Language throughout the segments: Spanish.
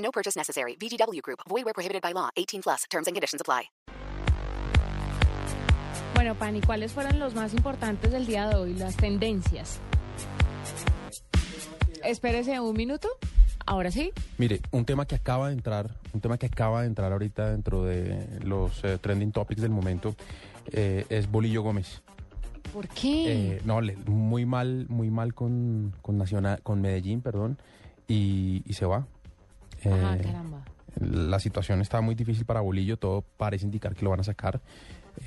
No purchase necessary. VGW Group. Void where prohibited by law. 18 plus. Terms and conditions apply. Bueno, Pani, ¿cuáles fueron los más importantes del día de hoy? Las tendencias. Espérese un minuto. Ahora sí. Mire, un tema que acaba de entrar, un tema que acaba de entrar ahorita dentro de los eh, trending topics del momento eh, es Bolillo Gómez. ¿Por qué? Eh, no, le- muy mal, muy mal con, con Nacional, con Medellín, perdón, y, y se va. Ah, Eh, caramba. la situación está muy difícil para Bolillo, todo parece indicar que lo van a sacar.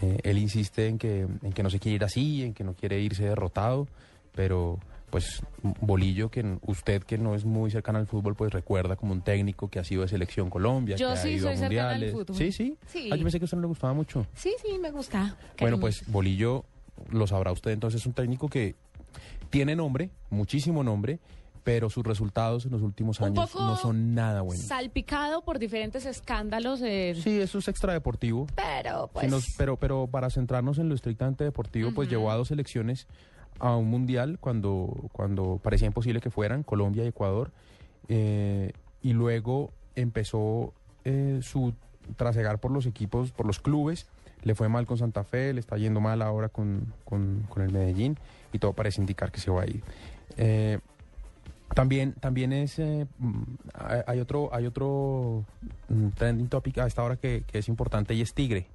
Eh, él insiste en que, en que no se quiere ir así, en que no quiere irse derrotado, pero pues Bolillo, que usted que no es muy cercano al fútbol, pues recuerda como un técnico que ha sido de selección Colombia, Yo que sí ha ido soy a al mundiales. fútbol. Sí, sí. Sí. Ah, yo pensé que a usted no le gustaba mucho. Sí, sí, me gusta. Bueno, pues Bolillo lo sabrá usted, entonces es un técnico que tiene nombre, muchísimo nombre, pero sus resultados en los últimos Un años poco no son nada buenos. Salpicado por diferentes escándalos. eh, Sí, eso es extradeportivo. Pero, pues. nos- pero, pero para centrarnos en lo estrictamente deportivo, pues llevó a dos selecciones a un mundial cuando, cuando parecía imposible que fueran, Colombia y Ecuador. eh, y luego empezó eh, su trasegar por los equipos, por los clubes. Le fue mal con Santa Fe, le está yendo mal ahora con, con- con el Medellín y todo parece indicar que se va a ir. Eh, también, también es, eh, mm, hay otro, hay otro mm, trending topic a esta hora que, que es importante y es Tigre.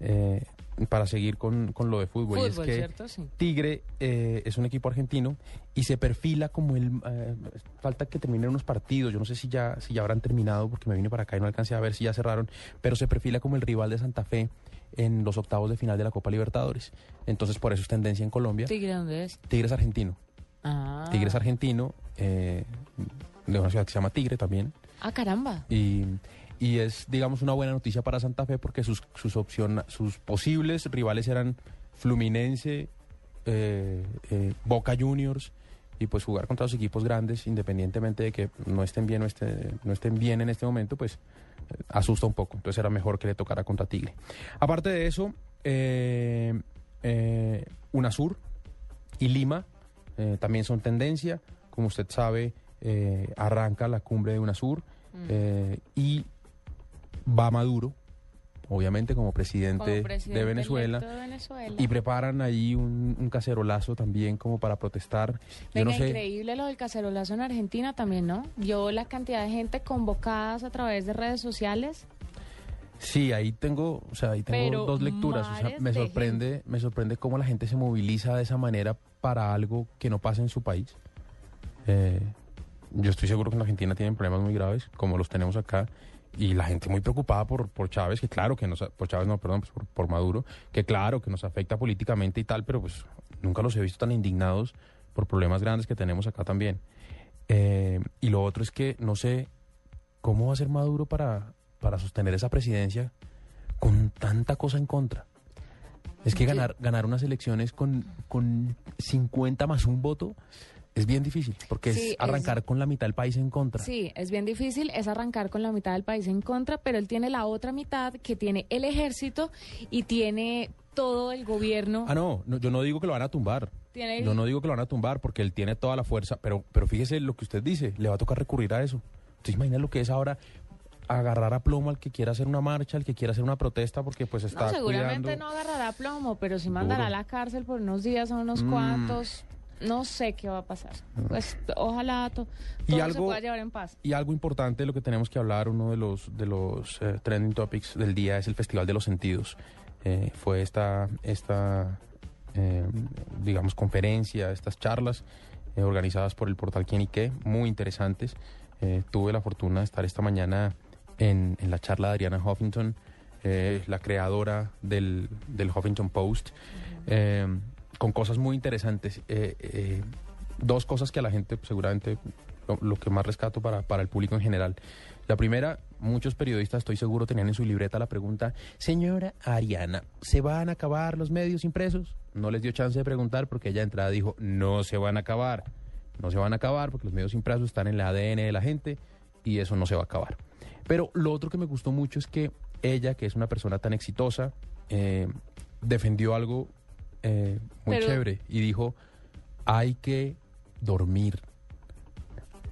Eh, para seguir con, con lo de fútbol. y es Fútbol, que ¿cierto? Sí. Tigre eh, es un equipo argentino y se perfila como el... eh, falta que terminen unos partidos, yo no sé si ya, si ya habrán terminado porque me vine para acá y no alcancé a ver si ya cerraron, pero se perfila como el rival de Santa Fe en los octavos de final de la Copa Libertadores. Entonces por eso es tendencia en Colombia. Tigre, ¿dónde es? Tigre es argentino. Ah. Tigre es argentino, eh, de una ciudad que se llama Tigre también. Ah, caramba. Y, y es, digamos, una buena noticia para Santa Fe porque sus, sus, opción, sus posibles rivales eran Fluminense, eh, eh, Boca Juniors y pues jugar contra los equipos grandes, independientemente de que no estén bien, o este- no estén bien en este momento, pues asusta un poco. Entonces era mejor que le tocara contra Tigre. Aparte de eso, eh, eh, UNASUR y Lima eh, también son tendencia. Como usted sabe, eh, arranca la cumbre de UNASUR eh, y va Maduro, obviamente como presidente, Como presidente de Venezuela. de Venezuela. Y preparan ahí un, un cacerolazo también como para protestar. Yo Venga, no sé. increíble lo del cacerolazo en Argentina también, ¿no? Yo la cantidad de gente convocadas a través de redes sociales. Sí, ahí tengo, o sea, ahí tengo Pero dos lecturas. O sea, me de sorprende, me sorprende cómo la gente se moviliza de esa manera para algo que no pasa en su país. Eh, yo estoy seguro que en Argentina tienen problemas muy graves, como los tenemos acá, y la gente muy preocupada por, por Chávez, que claro que nos, por Chávez no, perdón, pues por, por Maduro, que claro que nos afecta políticamente y tal, pero pues nunca los he visto tan indignados por problemas grandes que tenemos acá también. Eh, y lo otro es que no sé cómo va a ser Maduro para, para sostener esa presidencia con tanta cosa en contra. Es que ganar, ganar unas elecciones con, con 50 más un voto es bien difícil, porque Sí, es es- arrancar con la mitad del país en contra. Sí, es bien difícil, es arrancar con la mitad del país en contra, pero él tiene la otra mitad que tiene el ejército y tiene todo el gobierno. Ah, no, no, yo no digo que lo van a tumbar. Tiene el- Yo no digo que lo van a tumbar porque él tiene toda la fuerza, pero, pero fíjese lo que usted dice, le va a tocar recurrir a eso. ¿Usted imagina lo que es ahora agarrar a plomo al que quiera hacer una marcha, al que quiera hacer una protesta porque pues está No, seguramente cuidando- no agarrará plomo, pero sí mandará Duro. a la cárcel por unos días o unos Mm. cuantos. No sé qué va a pasar. Pues ojalá to- Y todo se algo- pueda llevar en paz. Y algo importante de lo que tenemos que hablar, uno de los, de los eh, trending topics del día es el Festival de los Sentidos. Eh, fue esta, esta eh, digamos, conferencia, estas charlas organizadas por el portal Quién y Qué, muy interesantes. Tuve la fortuna de estar esta mañana en, en la charla de Ariana Huffington, la creadora del, del Huffington Post, con cosas muy interesantes. Eh, eh, dos cosas que a la gente seguramente lo, lo que más rescato para, para el público en general. La primera, muchos periodistas, estoy seguro, tenían en su libreta la pregunta, señora Ariana, ¿se van a acabar los medios impresos? No les dio chance de preguntar porque ella de entrada dijo, no se van a acabar. No se van a acabar porque los medios impresos están en el ADN de la gente y eso no se va a acabar. Pero lo otro que me gustó mucho es que ella, que es una persona tan exitosa, eh, defendió algo eh, muy Pero- chévere. Y dijo, hay que dormir,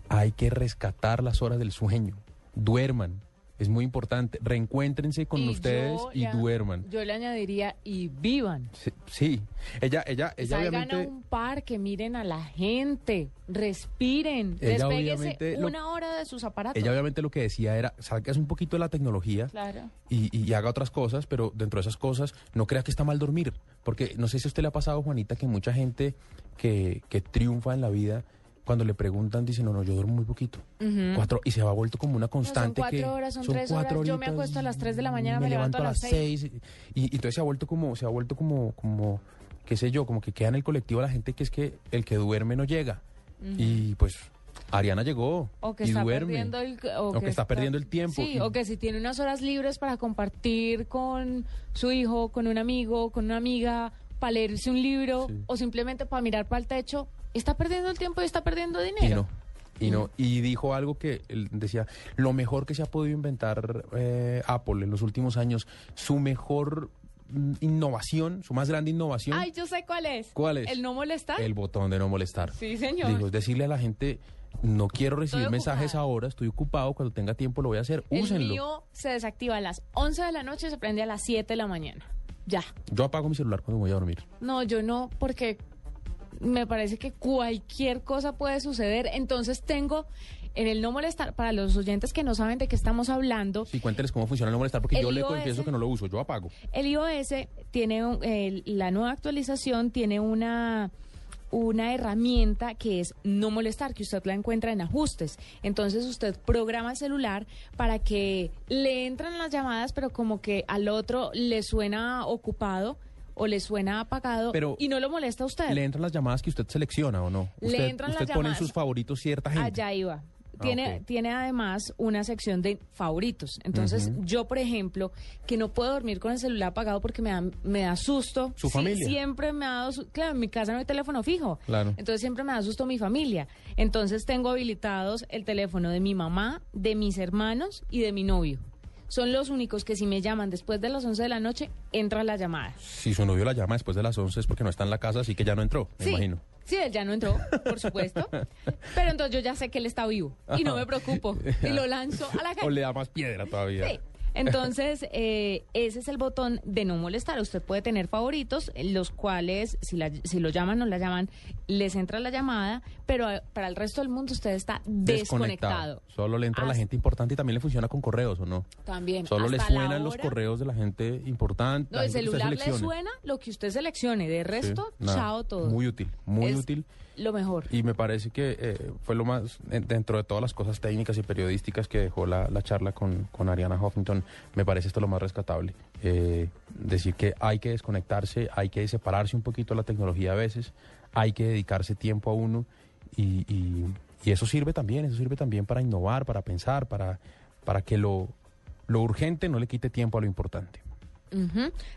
hay que rescatar las horas del sueño, duerman, es muy importante, reencuéntrense con Y ustedes y le- duerman. Yo le añadiría y vivan. Sí, sí. ella, ella, ella Salgan obviamente... a un parque, miren a la gente, respiren, Ella obviamente lo- una hora de sus aparatos. Ella obviamente lo que decía era, salgas un poquito de la tecnología Claro. y, y haga otras cosas, pero dentro de esas cosas no crea que está mal dormir. Porque no sé si a usted le ha pasado, Juanita, que mucha gente que, que triunfa en la vida, cuando le preguntan, dicen, no, no, yo duermo muy poquito. Cuatro, y se va vuelto como una constante cuatro que... horas, son tres horas, yo me acuesto a las tres de la mañana, me levanto a las seis. Y, y entonces se ha vuelto como, se ha vuelto como, como, qué sé yo, como que queda en el colectivo la gente que es que el que duerme no llega. Y pues Ariana llegó O que y está duerme. perdiendo el O que está perdiendo el tiempo. Sí, Y- o que si tiene unas horas libres para compartir con su hijo, con un amigo, con una amiga, para leerse un libro Sí. o simplemente para mirar para el techo, está perdiendo el tiempo y está perdiendo Y dinero. no. Y no, y dijo algo que él decía, lo mejor que se ha podido inventar eh, Apple en los últimos años, su mejor mm, innovación, su más grande innovación, Ay, yo sé cuál es. ¿Cuál es? El no molestar. el botón de no molestar. Sí, señor. Digo, es decirle a la gente, no quiero recibir mensajes ahora, estoy ocupado, cuando tenga tiempo lo voy a hacer, el úsenlo. mío se desactiva a las 11 de la noche y se prende a las 7 de la mañana. Ya. Yo apago mi celular cuando voy a dormir. No, yo no, porque me parece que cualquier cosa puede suceder. Entonces tengo en el no molestar, para los oyentes que no saben de qué estamos hablando, Sí, cuénteles cómo funciona el no molestar, porque yo le confieso que no lo uso, yo apago. el iOS tiene un- el- la nueva actualización, tiene una una herramienta que es no molestar, que usted la encuentra en ajustes. Entonces usted programa el celular para que le entran las llamadas, pero como que al otro le suena ocupado o le suena apagado Pero y no lo molesta a usted. ¿Le entran las llamadas que usted selecciona o no? Le usted entran usted las pone en llamadas. sus favoritos cierta gente. Allá iba. Ah, Tiene, tiene además una sección de favoritos. Entonces, yo, por ejemplo, que no puedo dormir con el celular apagado porque me da, me da susto. ¿Su Sí, familia? Siempre me ha dado... su- Claro, en mi casa no hay teléfono fijo. Claro. Entonces, siempre me da susto mi familia. Entonces, tengo habilitados el teléfono de mi mamá, de mis hermanos y de mi novio. Son los únicos que si me llaman después de las 11 de la noche, entra la llamada. Si su novio la llama después de las 11 es porque no está en la casa, así que ya no entró, me sí, imagino. Sí, él ya no entró, por supuesto. Pero entonces yo ya sé que él está vivo y no me preocupo. Y lo lanzo a la O calle. le da más piedra todavía. Sí. Entonces, eh, ese es el botón de no molestar. Usted puede tener favoritos, los cuales, si, la- si lo llaman o la llaman, les entra la llamada, pero eh, para el resto del mundo usted está desconectado. Solo le entra a la gente importante y también le funciona con correos, ¿o no? También. Solo le suenan los correos de la gente importante. No, el celular le suena lo que usted seleccione. De Sí, resto, nada, chao todo. Muy útil, muy Es útil. Lo mejor. Y me parece que eh, fue lo más, en- dentro de todas las cosas técnicas y periodísticas que dejó la, la charla con, con Ariana Huffington, me parece esto lo más rescatable. Eh, decir que hay que desconectarse, hay que separarse un poquito de la tecnología a veces, hay que dedicarse tiempo a uno y, y- y eso sirve también, eso sirve también para innovar, para pensar, para, para que lo, lo urgente no le quite tiempo a lo importante.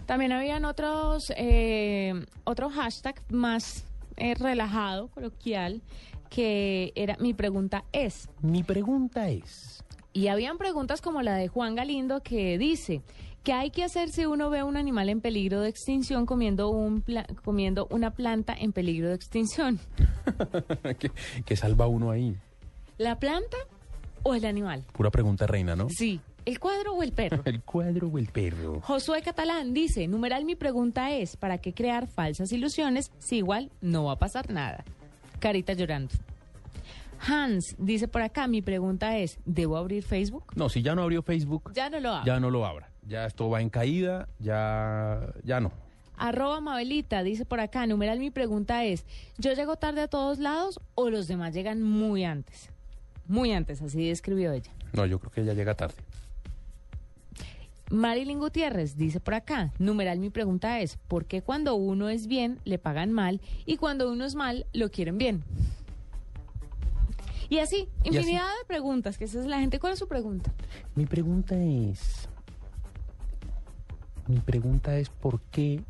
También habían otros, eh, otro hashtag más eh, relajado, coloquial, que era mi pregunta es. Mi pregunta es... Y habían preguntas como la de Juan Galindo que dice, ¿qué hay que hacer si uno ve un animal en peligro de extinción comiendo, un pla- comiendo una planta en peligro de extinción? que, que salva uno ahí. ¿La planta o el animal? Pura pregunta reina, ¿no? Sí, ¿el cuadro o el perro? ¿El cuadro o el perro? Josué Catalán dice, numeral mi pregunta es, ¿para qué crear falsas ilusiones si igual no va a pasar nada? Carita llorando. Hans dice por acá, mi pregunta es, ¿debo abrir Facebook? No, si ya no abrió Facebook, Ya no lo abro. ya no lo abra. Ya esto va en caída, ya, ya no. Arroba Mabelita dice por acá, numeral mi pregunta es, ¿yo llego tarde a todos lados o los demás llegan muy antes? Muy antes, así describió ella. No, yo creo que ya llega tarde. Marilyn Gutiérrez dice por acá, numeral mi pregunta es, ¿por qué cuando uno es bien le pagan mal y cuando uno es mal lo quieren bien? Y así, Y así. infinidad de preguntas, que esa es la gente. ¿Cuál es su pregunta? Mi pregunta es. Mi pregunta es por qué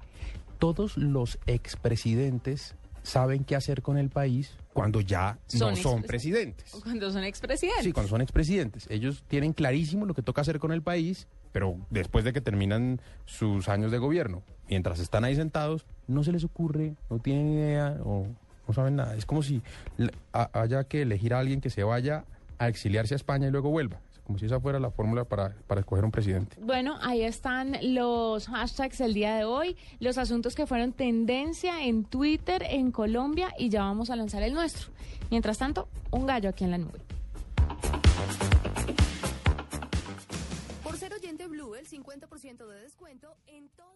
todos los expresidentes saben qué hacer con el país cuando ya Son no son presidentes. Cuando son expresidentes. Sí, cuando son expresidentes. Ellos tienen clarísimo lo que toca hacer con el país, pero después de que terminan sus años de gobierno, mientras están ahí sentados, no se les ocurre, no tienen idea o no saben nada. Es como si haya que elegir a alguien que se vaya a exiliarse a España y luego vuelva. Como si esa fuera la fórmula para, para escoger un presidente. Bueno, ahí están los hashtags del día de hoy, los asuntos que fueron tendencia en Twitter en Colombia y ya vamos a lanzar el nuestro. Mientras tanto, un gallo aquí en la nube. Por ser oyente Blue, el 50% de descuento en todo.